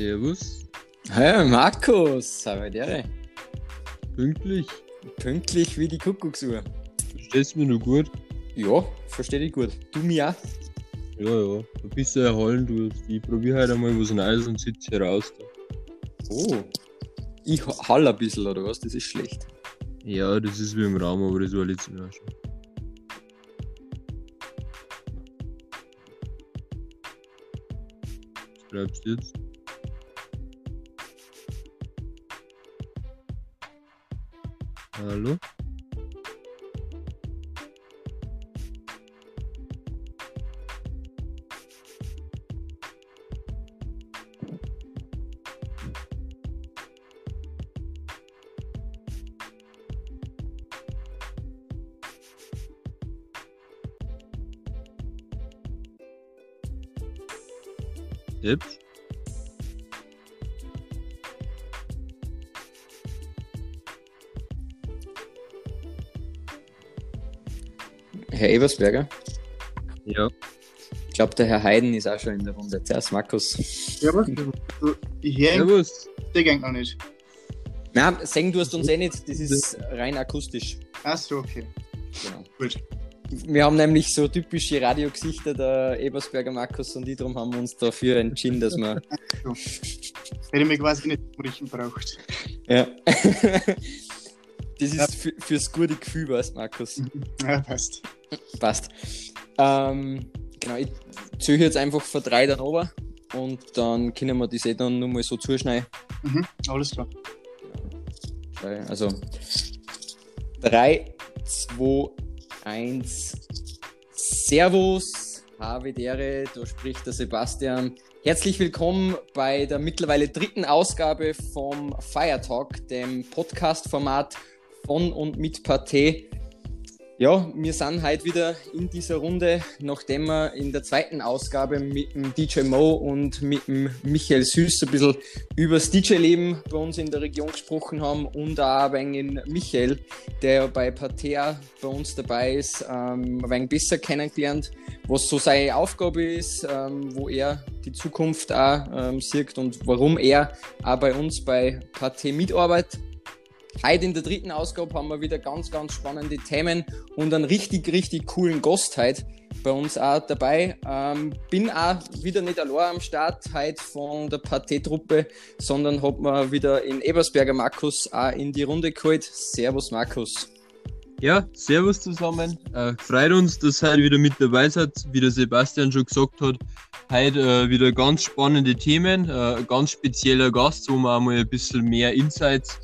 Servus. Hey Markus, Salvadere. Pünktlich. Pünktlich wie die Kuckucksuhr. Verstehst du mich noch gut? Ja, versteh dich gut. Du mir auch? Ja, ja. Ein bisschen erholen du. Ich probiere halt einmal was Neues und sitze hier raus. Da. Oh. Ich hall ein bisschen, oder was? Das ist schlecht. Ja, das ist wie im Raum, aber das war letztes Mal schon. Was schreibst du jetzt? Eh, Lalu Herr Ebersberger, Ja. ich glaube, der Herr Heiden ist auch schon in der Runde. Zuerst Markus. Ja, was? Du, ich höre ihn, Servus. der geht noch nicht. Na, singen tust du uns eh nicht, das ist rein akustisch. Ach so, okay. Genau. Gut. Wir haben nämlich so typische Radiogesichter, der Ebersberger Markus und ich, darum haben wir uns dafür entschieden, dass wir. Hätte mich quasi nicht sprechen braucht. ja. das ist für, fürs gute Gefühl, weißt du, Markus. Ja, passt. Passt. Ähm, genau, ich zähle jetzt einfach von drei dann runter und dann können wir das eh dann nur mal so zuschneiden. Mhm, alles klar. Also 3, 2, 1. Servus, Havidere, da spricht der Sebastian. Herzlich willkommen bei der mittlerweile dritten Ausgabe vom Fire Talk, dem Podcast-Format von und mit Pathé. Ja, wir sind heute wieder in dieser Runde, nachdem wir in der zweiten Ausgabe mit dem DJ Mo und mit dem Michael Süß ein bisschen über das DJ-Leben bei uns in der Region gesprochen haben und auch ein wenig den Michael, der bei Patea bei uns dabei ist, ähm, ein wenig besser kennengelernt, was so seine Aufgabe ist, ähm, wo er die Zukunft auch ähm, sieht und warum er auch bei uns bei Pathé mitarbeitet. Heute in der dritten Ausgabe haben wir wieder ganz, ganz spannende Themen und einen richtig, richtig coolen Gast heute bei uns auch dabei. Ähm, bin auch wieder nicht allein am Start heute von der Partei-Truppe, sondern hab mir wieder in Ebersberger Markus auch in die Runde geholt. Servus Markus. Ja, servus zusammen. Äh, freut uns, dass ihr heute wieder mit dabei seid. Wie der Sebastian schon gesagt hat, heute äh, wieder ganz spannende Themen. Äh, ganz spezieller Gast, wo man einmal ein bisschen mehr Insights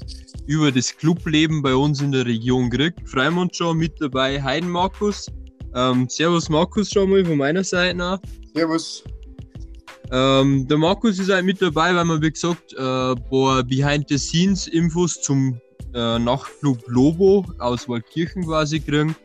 über das Clubleben bei uns in der Region kriegt. Freuen wir uns schon mit dabei. Heiden Markus. Ähm, servus Markus schon mal von meiner Seite nach. Servus. Ähm, der Markus ist halt mit dabei, weil wir, wie gesagt, äh, ein paar Behind-the-Scenes-Infos zum äh, Nachtclub Lobo aus Waldkirchen quasi kriegen.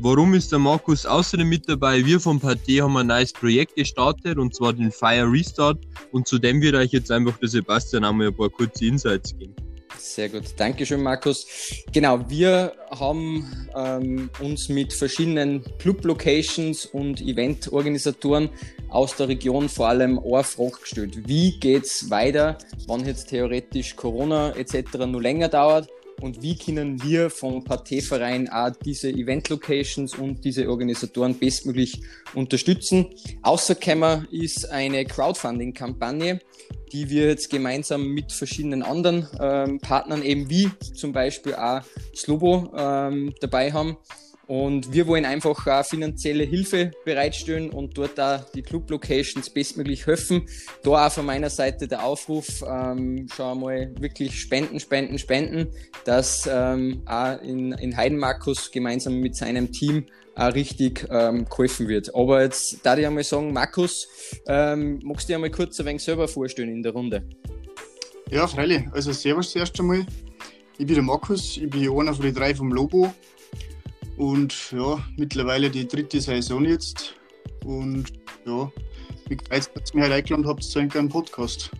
Warum ist der Markus außerdem mit dabei? Wir vom Partei haben ein neues Projekt gestartet und zwar den Fire Restart und zu dem wird euch jetzt einfach der Sebastian einmal ein paar kurze Insights geben. Sehr gut, Dankeschön, Markus. Genau, wir haben ähm, uns mit verschiedenen Club-Locations und Event-Organisatoren aus der Region vor allem eine Frage gestellt. Wie geht's weiter, wann jetzt theoretisch Corona etc. nur länger dauert? Und wie können wir vom Parteiverein auch diese Event-Locations und diese Organisatoren bestmöglich unterstützen? Außerkämmer ist eine Crowdfunding-Kampagne, die wir jetzt gemeinsam mit verschiedenen anderen ähm, Partnern, eben wie zum Beispiel auch Slobo, ähm, dabei haben. Und wir wollen einfach auch finanzielle Hilfe bereitstellen und dort da die Club-Locations bestmöglich helfen. Da auch von meiner Seite der Aufruf, ähm, schon mal wirklich spenden, spenden, spenden, dass ähm, auch in, in Heidenmarkus gemeinsam mit seinem Team auch richtig ähm, geholfen wird. Aber jetzt darf ich einmal sagen, Markus, ähm, magst du dir einmal kurz ein wenig selber vorstellen in der Runde? Ja, freilich. Also, Servus zuerst einmal. Ich bin der Markus, ich bin einer von den drei vom Lobo. Und ja, mittlerweile die dritte Saison jetzt. Und ja, wie gefreut, dass ihr mich heute eingeladen habt zu einem Podcast.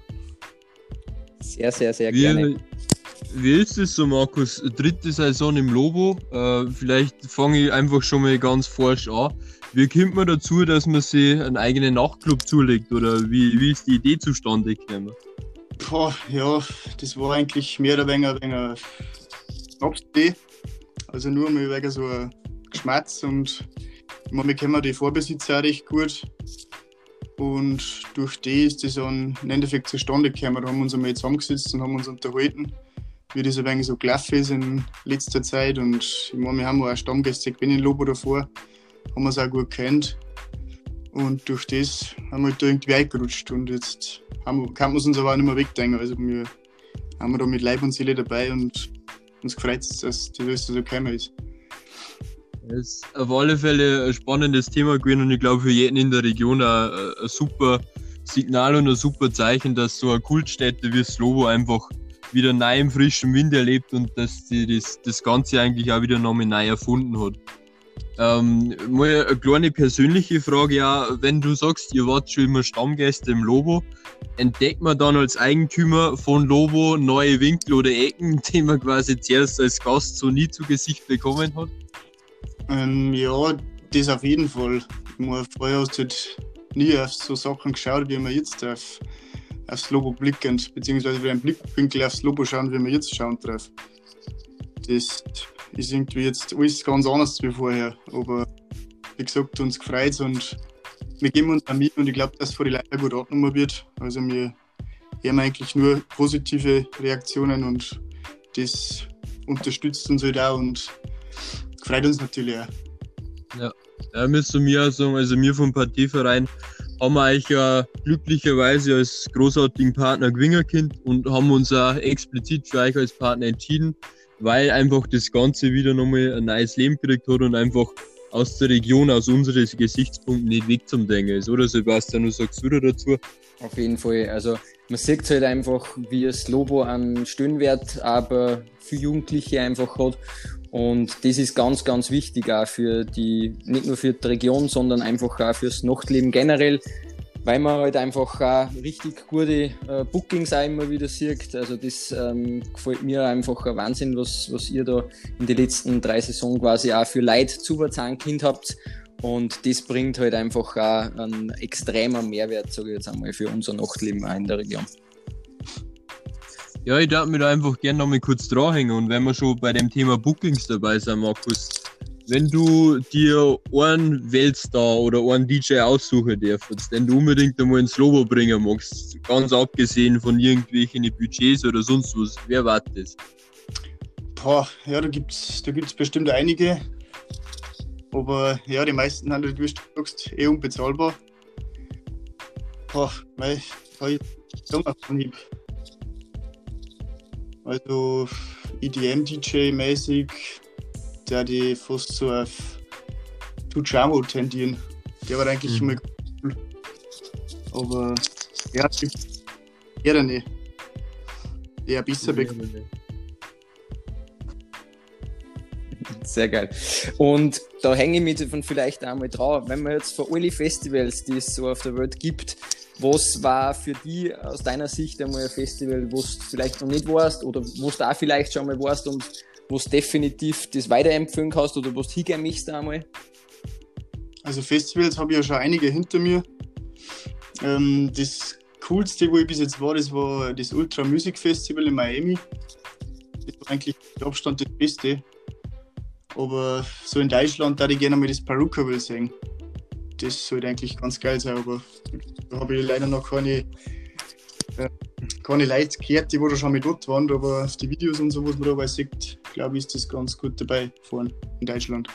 Sehr, sehr, sehr gerne. Wie, wie ist es so, Markus? Dritte Saison im Lobo. Äh, vielleicht fange ich einfach schon mal ganz forsch an. Wie kommt man dazu, dass man sich einen eigenen Nachtclub zulegt? Oder wie, wie ist die Idee zustande gekommen? Boah, ja, das war eigentlich mehr oder weniger ein wenig Schnapsidee. Also nur mal wegen so ein Geschmatz und meine, wir kennen die Vorbesitzer auch recht gut. Und durch die ist das dann im Endeffekt zustande gekommen. Da haben wir uns einmal zusammengesetzt und haben uns unterhalten, wie das ein wenig so gelaufen ist in letzter Zeit. Und ich meine, wir haben auch Stammgäste gewinnen Lobo davor, haben wir es auch gut kennt. Und durch das haben wir halt da irgendwie eingerutscht. Und jetzt haben, kann man es uns aber auch nicht mehr wegdenken. Also wir haben wir da mit Leib und Seele dabei und uns gefreut, dass Lösung so gekommen ist. Das ist auf alle Fälle ein spannendes Thema gewesen und ich glaube für jeden in der Region ein, ein super Signal und ein super Zeichen, dass so eine Kultstätte wie Slovo einfach wieder neu im frischen Wind erlebt und dass sie das, das Ganze eigentlich auch wieder nochmal neu erfunden hat. Ähm, mal eine kleine persönliche Frage, ja, wenn du sagst, ihr wart schon immer Stammgäste im Lobo, entdeckt man dann als Eigentümer von Lobo neue Winkel oder Ecken, die man quasi zuerst als Gast so nie zu Gesicht bekommen hat? Ähm, ja, das auf jeden Fall. Man, vorher hast du halt nie auf so Sachen geschaut, wie man jetzt auf, aufs Logo blicken, beziehungsweise wie ein Blickwinkel aufs Logo schauen, wie wir jetzt schauen drauf. Das ist irgendwie jetzt alles ganz anders wie vorher. Aber wie gesagt, uns gefreut und wir geben uns damit und ich glaube, dass es vor die Leute gut angenommen wird. Also wir haben eigentlich nur positive Reaktionen und das unterstützt uns halt auch und freut uns natürlich auch. Ja, ja müssen wir auch sagen, also wir vom Partieverein haben wir euch ja glücklicherweise als großartigen Partner Gewingerkind und haben uns auch explizit für euch als Partner entschieden, weil einfach das Ganze wieder nochmal ein neues Leben gekriegt hat und einfach aus der Region, aus unseren Gesichtspunkten nicht weg zum Denken ist, oder Sebastian? Du sagst wieder dazu? Auf jeden Fall. Also man sieht halt einfach, wie das Lobo einen Stöhnwert aber für Jugendliche einfach hat. Und das ist ganz, ganz wichtig auch für die, nicht nur für die Region, sondern einfach auch fürs Nachtleben generell, weil man halt einfach auch richtig gute äh, Bookings auch immer wieder sieht. Also das ähm, gefällt mir einfach ein Wahnsinn, was, was ihr da in den letzten drei Saisonen quasi auch für Leid zu Kind habt. Und das bringt halt einfach auch einen extremen Mehrwert, sage ich jetzt einmal, für unser Nachtleben auch in der Region. Ja, ich darf mir da einfach gerne noch mal kurz dranhängen. Und wenn wir schon bei dem Thema Bookings dabei sind, Markus, wenn du dir einen Weltstar oder einen DJ aussuchen darfst, den du unbedingt einmal ins Lobo bringen magst, ganz abgesehen von irgendwelchen Budgets oder sonst was, wer war das? Boah, ja, da gibt es da gibt's bestimmt einige. Aber ja, die meisten haben, wie du sagst, eh unbezahlbar. Boah, mei, ich von ihm. Also EDM-DJ-mäßig, der die fast so auf Tujamo tendieren. Der war eigentlich mhm. immer cool. Aber ja, eher nicht. Eher besser bekommen. Sehr geil. Und da hänge ich mich von vielleicht einmal drauf, wenn man jetzt für alle Festivals, die es so auf der Welt gibt, was war für dich aus deiner Sicht einmal ein Festival, wo du vielleicht noch nicht warst oder wo du auch vielleicht schon mal warst und wo du definitiv das weiterempfehlen kannst oder wo du hingehen möchtest einmal? Also Festivals habe ich ja schon einige hinter mir. Ähm, das coolste, wo ich bis jetzt war, das war das Ultra Music Festival in Miami. Das war eigentlich mit Abstand das Beste. Aber so in Deutschland da ich gerne mal das Peruka will sehen das sollte eigentlich ganz geil sein, aber da habe ich leider noch keine, äh, keine Leute gehört, die wo da schon mal dort waren, aber auf die Videos und so, was man dabei sieht, glaube ich, ist das ganz gut dabei vorne in Deutschland.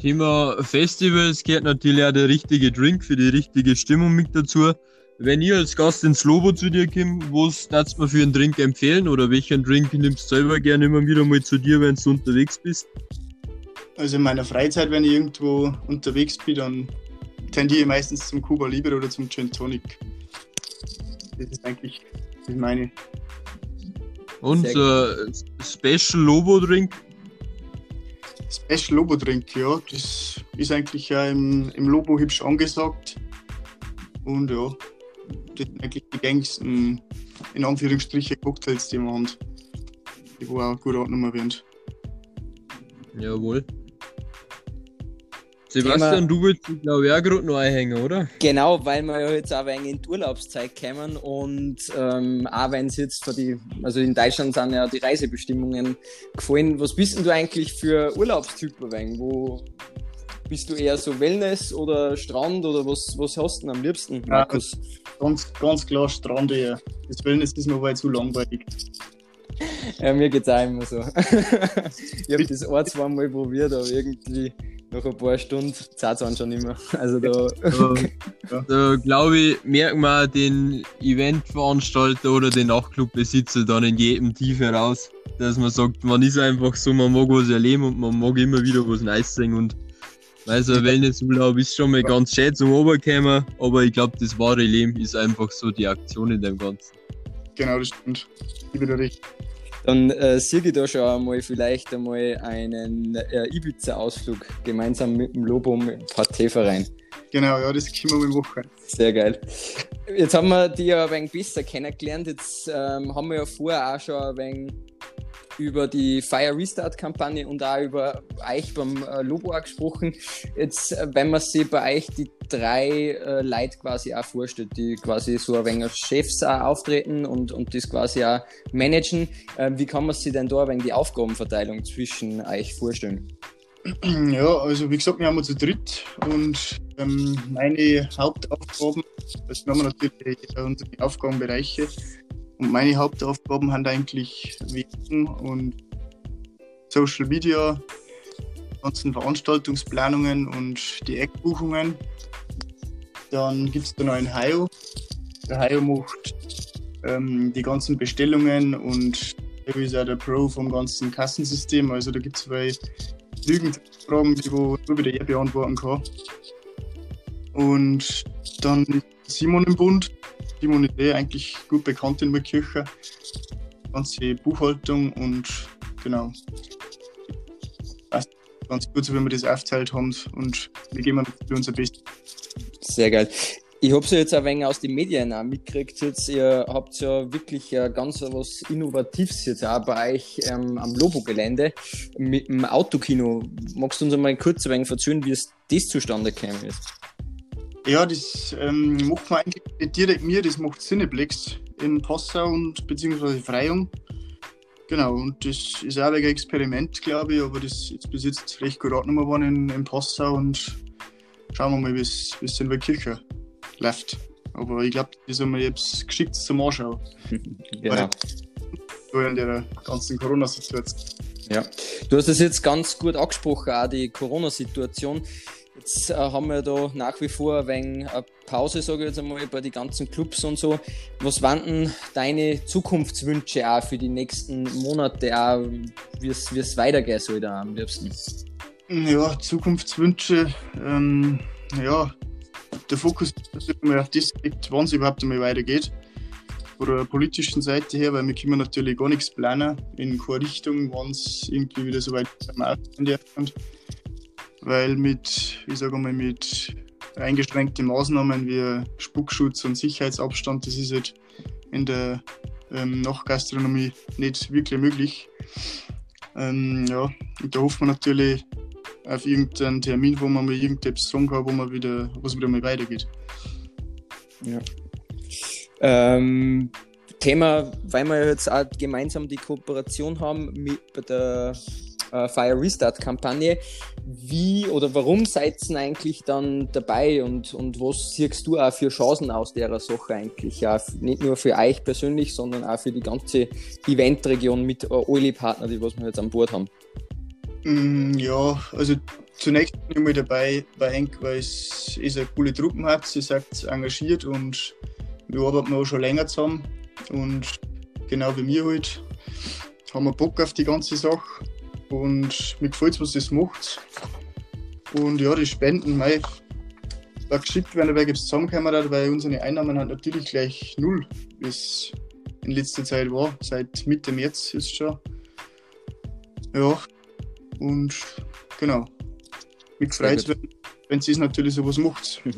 Thema Festivals gehört natürlich auch der richtige Drink für die richtige Stimmung mit dazu. Wenn ihr als Gast ins Lobo zu dir kommt, was darfst du mir für einen Drink empfehlen oder welchen Drink nimmst du selber gerne immer wieder mal zu dir, wenn du unterwegs bist? Also in meiner Freizeit, wenn ich irgendwo unterwegs bin, dann tendiere ich meistens zum Cuba Libre oder zum Gin Tonic. Das ist eigentlich meine. Und äh, Special Lobo Drink? Special Lobo Drink, ja. Das ist eigentlich ja im, im Lobo hübsch angesagt. Und ja, das sind eigentlich die gängigsten, in Anführungsstrichen, Cocktails, die wir haben. Die wo auch gut angenommen werden. Jawohl. Sebastian, du willst glaube ich auch gerade noch einhängen, oder? Genau, weil wir ja jetzt auch ein in die Urlaubszeit kommen und ähm, auch wenn es jetzt für die, also in Deutschland sind ja die Reisebestimmungen gefallen. Was bist denn du eigentlich für Urlaubstypen? Wo bist du eher so Wellness oder Strand oder was, was hast du denn am liebsten, Markus? Ja, ganz, ganz klar Strand eher. Das Wellness ist mir weit zu langweilig. Ja, mir geht es auch immer so. ich habe das ein, zwei Mal probiert, aber irgendwie nach ein paar Stunden zahlt es schon immer. Also da, da, da glaube ich, merkt man den Eventveranstalter oder den Nachtclubbesitzer dann in jedem Tief heraus, dass man sagt, man ist einfach so, man mag was erleben und man mag immer wieder was Neues sehen und also Wellnessurlaub ist schon mal ganz schön zum Oberkämmer, aber ich glaube, das wahre Leben ist einfach so die Aktion in dem Ganzen. Genau, das stimmt. Ich bin da recht. Dann äh, sehe ich da schon einmal vielleicht einmal einen äh, Ibiza-Ausflug gemeinsam mit dem Lobo im Parteiverein. Genau, ja, das können wir mal machen. Sehr geil. Jetzt haben wir die ja ein wenig besser kennengelernt. Jetzt ähm, haben wir ja vorher auch schon ein wenig über die Fire Restart Kampagne und auch über euch beim äh, Logo auch gesprochen. Jetzt, äh, wenn man sich bei euch die drei äh, Leute quasi auch vorstellt, die quasi so ein wenig als Chefs auch auftreten und, und das quasi auch managen, äh, wie kann man sich denn da ein wenig die Aufgabenverteilung zwischen euch vorstellen? Ja, also wie gesagt, wir haben zu dritt und ähm, meine Hauptaufgaben, das haben wir natürlich unsere Aufgabenbereiche, und meine Hauptaufgaben sind eigentlich Werbung und Social Media, ganzen Veranstaltungsplanungen und die Eckbuchungen. Dann gibt es noch einen Hayo. Der Hayo macht ähm, die ganzen Bestellungen und er ist auch der Pro vom ganzen Kassensystem. Also da gibt es zwei Lügenfragen, die wo nur wieder er beantworten kann. Und dann ist Simon im Bund, Simon ist eh eigentlich gut bekannt in Kirche. Ganze Buchhaltung und genau. Ganz gut, so wie wir das aufteilt haben und wir geben für unser Bestes. Sehr geil. Ich habe es ja jetzt ein wenig aus den Medien auch mitgekriegt. Jetzt, ihr habt ja wirklich ganz was Innovatives jetzt auch bei euch ähm, am Lobo-Gelände mit dem Autokino. Magst du uns einmal kurz ein wenig erzählen, wie es das zustande gekommen ist? Ja, das ähm, macht man eigentlich nicht direkt mir, das macht Cineplex in Passau und beziehungsweise Freyung. Genau, und das ist auch ein Experiment, glaube ich, aber das ist bis jetzt recht gut angenommen worden in, in Passau und schauen wir mal, wie es in der Kirche läuft. Aber ich glaube, das ist einmal jetzt geschickt zum Anschauen. genau. Weil, in der ganzen Corona-Situation. Ja, du hast es jetzt ganz gut angesprochen, auch die Corona-Situation. Jetzt äh, haben wir da nach wie vor eine Pause, sage ich jetzt einmal, bei den ganzen Clubs und so. Was waren denn deine Zukunftswünsche auch für die nächsten Monate, auch wie es weitergehen soll da am liebsten? Ja, Zukunftswünsche, ähm, ja, der Fokus ist immer auf das liegt, wann es überhaupt einmal weitergeht. Von der politischen Seite her, weil wir können natürlich gar nichts planen in keine Richtung, wann es irgendwie wieder so weit ist weil mit, ich sage mal, mit eingeschränkten Maßnahmen wie Spuckschutz und Sicherheitsabstand, das ist halt in der ähm, Nachtgastronomie nicht wirklich möglich. Ähm, ja, und da hofft man natürlich auf irgendeinen Termin, wo man mal irgendetwas sagen kann, wo man wieder, was wieder mal weitergeht. Ja. Ähm, Thema, weil wir jetzt auch gemeinsam die Kooperation haben mit der äh, Fire Restart Kampagne. Wie oder warum seid ihr eigentlich dann dabei und, und was siehst du auch für Chancen aus der Sache eigentlich? Ja, nicht nur für euch persönlich, sondern auch für die ganze Eventregion mit äh, alle Partner, die was wir jetzt an Bord haben. Mm, ja, also zunächst bin ich mal dabei bei Henk, weil es ist eine coole Truppen hat, sie sagt engagiert und wir arbeiten auch schon länger zusammen und genau wie mir halt haben wir Bock auf die ganze Sache und mir gefällt es, was das macht. Und ja, die Spenden, mei, da geschickt werden, weil es zusammengekommen weil unsere Einnahmen halt natürlich gleich null, wie es in letzter Zeit war. Seit Mitte März ist schon. Ja, und genau. Mich gefreut, wenn, wenn sie es natürlich sowas macht.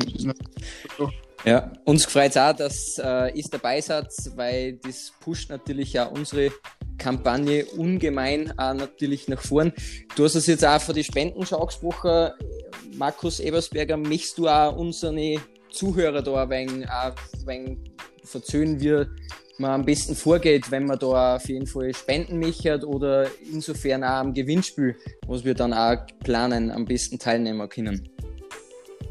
Ja, uns freut es auch, dass äh, ihr dabei seid, weil das pusht natürlich ja unsere Kampagne ungemein auch natürlich nach vorn. Du hast es jetzt auch von den Spenden schon angesprochen. Markus Ebersberger, möchtest du auch unsere Zuhörer da ein wenig, ein verzöhnen, wie man am besten vorgeht, wenn man da auf jeden Fall Spenden möchte oder insofern auch am Gewinnspiel, was wir dann auch planen, am besten teilnehmen können.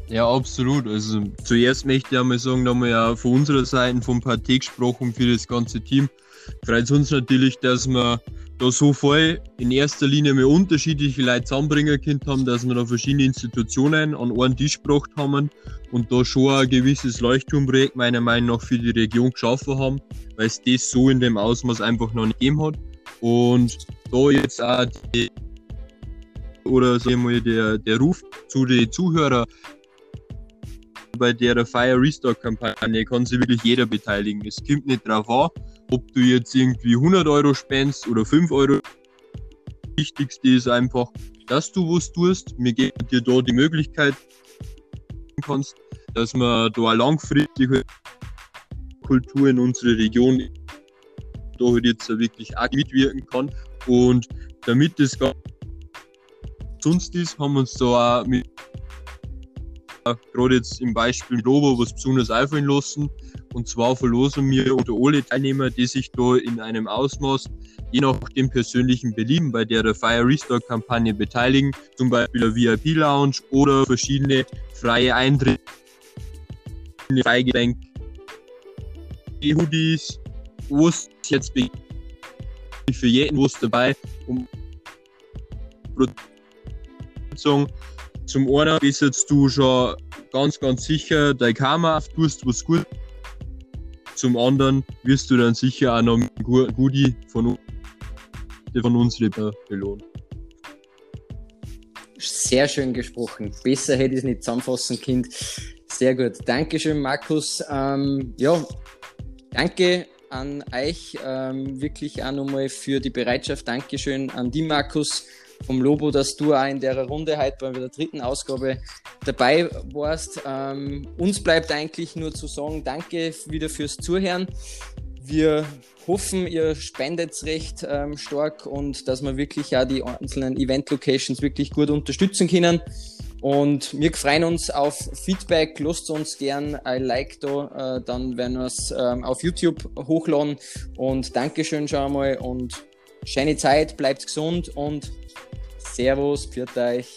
Ja, absolut. Also zuerst möchte ich einmal sagen, da haben wir ja von unserer Seite vom Partie gesprochen für das ganze Team. Freut uns natürlich, dass wir da so voll in erster Linie mal unterschiedliche Leute zusammenbringen können haben, dass wir da verschiedene Institutionen an einen Tisch gebracht haben und da schon ein gewisses Leuchtturmprojekt meiner Meinung nach für die Region geschaffen haben, weil es das so in dem Ausmaß einfach noch nicht gegeben hat. Und da jetzt auch die, oder sagen wir der, der Ruf zu den Zuhörern, bei der Fire Restore Kampagne kann sich wirklich jeder beteiligen. Es kommt nicht drauf an, ob du jetzt irgendwie 100 Euro spendest oder 5 Euro. Das Wichtigste ist einfach, dass du was tust. Wir geben dir da die Möglichkeit, kannst, dass man da langfristige Kultur in unserer Region da halt jetzt wirklich auch mitwirken kann. Und damit das ganz sonst ist, haben wir uns da auch mit gerade jetzt im Beispiel Lobo was besonders einfallen lassen. Und zwar verlosen wir unter alle Teilnehmer, die sich da in einem Ausmaß, je nach dem persönlichen Belieben bei der, der Fire Restore Kampagne beteiligen, zum Beispiel eine VIP-Lounge oder verschiedene freie Eintritte, Freigetränke, Hoodies, was jetzt für jeden was dabei, um zum einen bist jetzt du schon ganz, ganz sicher dein Karma auf, tust was gut. Zum anderen wirst du dann sicher auch noch ein Goodie von, von uns belohnt. Sehr schön gesprochen. Besser hätte ich es nicht zusammenfassen können. Sehr gut. Dankeschön, Markus. Ähm, ja, danke an euch ähm, wirklich auch nochmal für die Bereitschaft. Dankeschön an die Markus vom Lobo, dass du auch in der Runde heute bei der dritten Ausgabe dabei warst. Ähm, uns bleibt eigentlich nur zu sagen, danke wieder fürs Zuhören. Wir hoffen, ihr spendet recht ähm, stark und dass wir wirklich auch die einzelnen Event-Locations wirklich gut unterstützen können. Und wir freuen uns auf Feedback. Lasst uns gern ein Like da, äh, dann werden wir es ähm, auf YouTube hochladen. Und Dankeschön schon einmal und schöne Zeit, bleibt gesund und Servus, pfiat euch.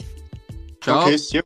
Ciao. Okay,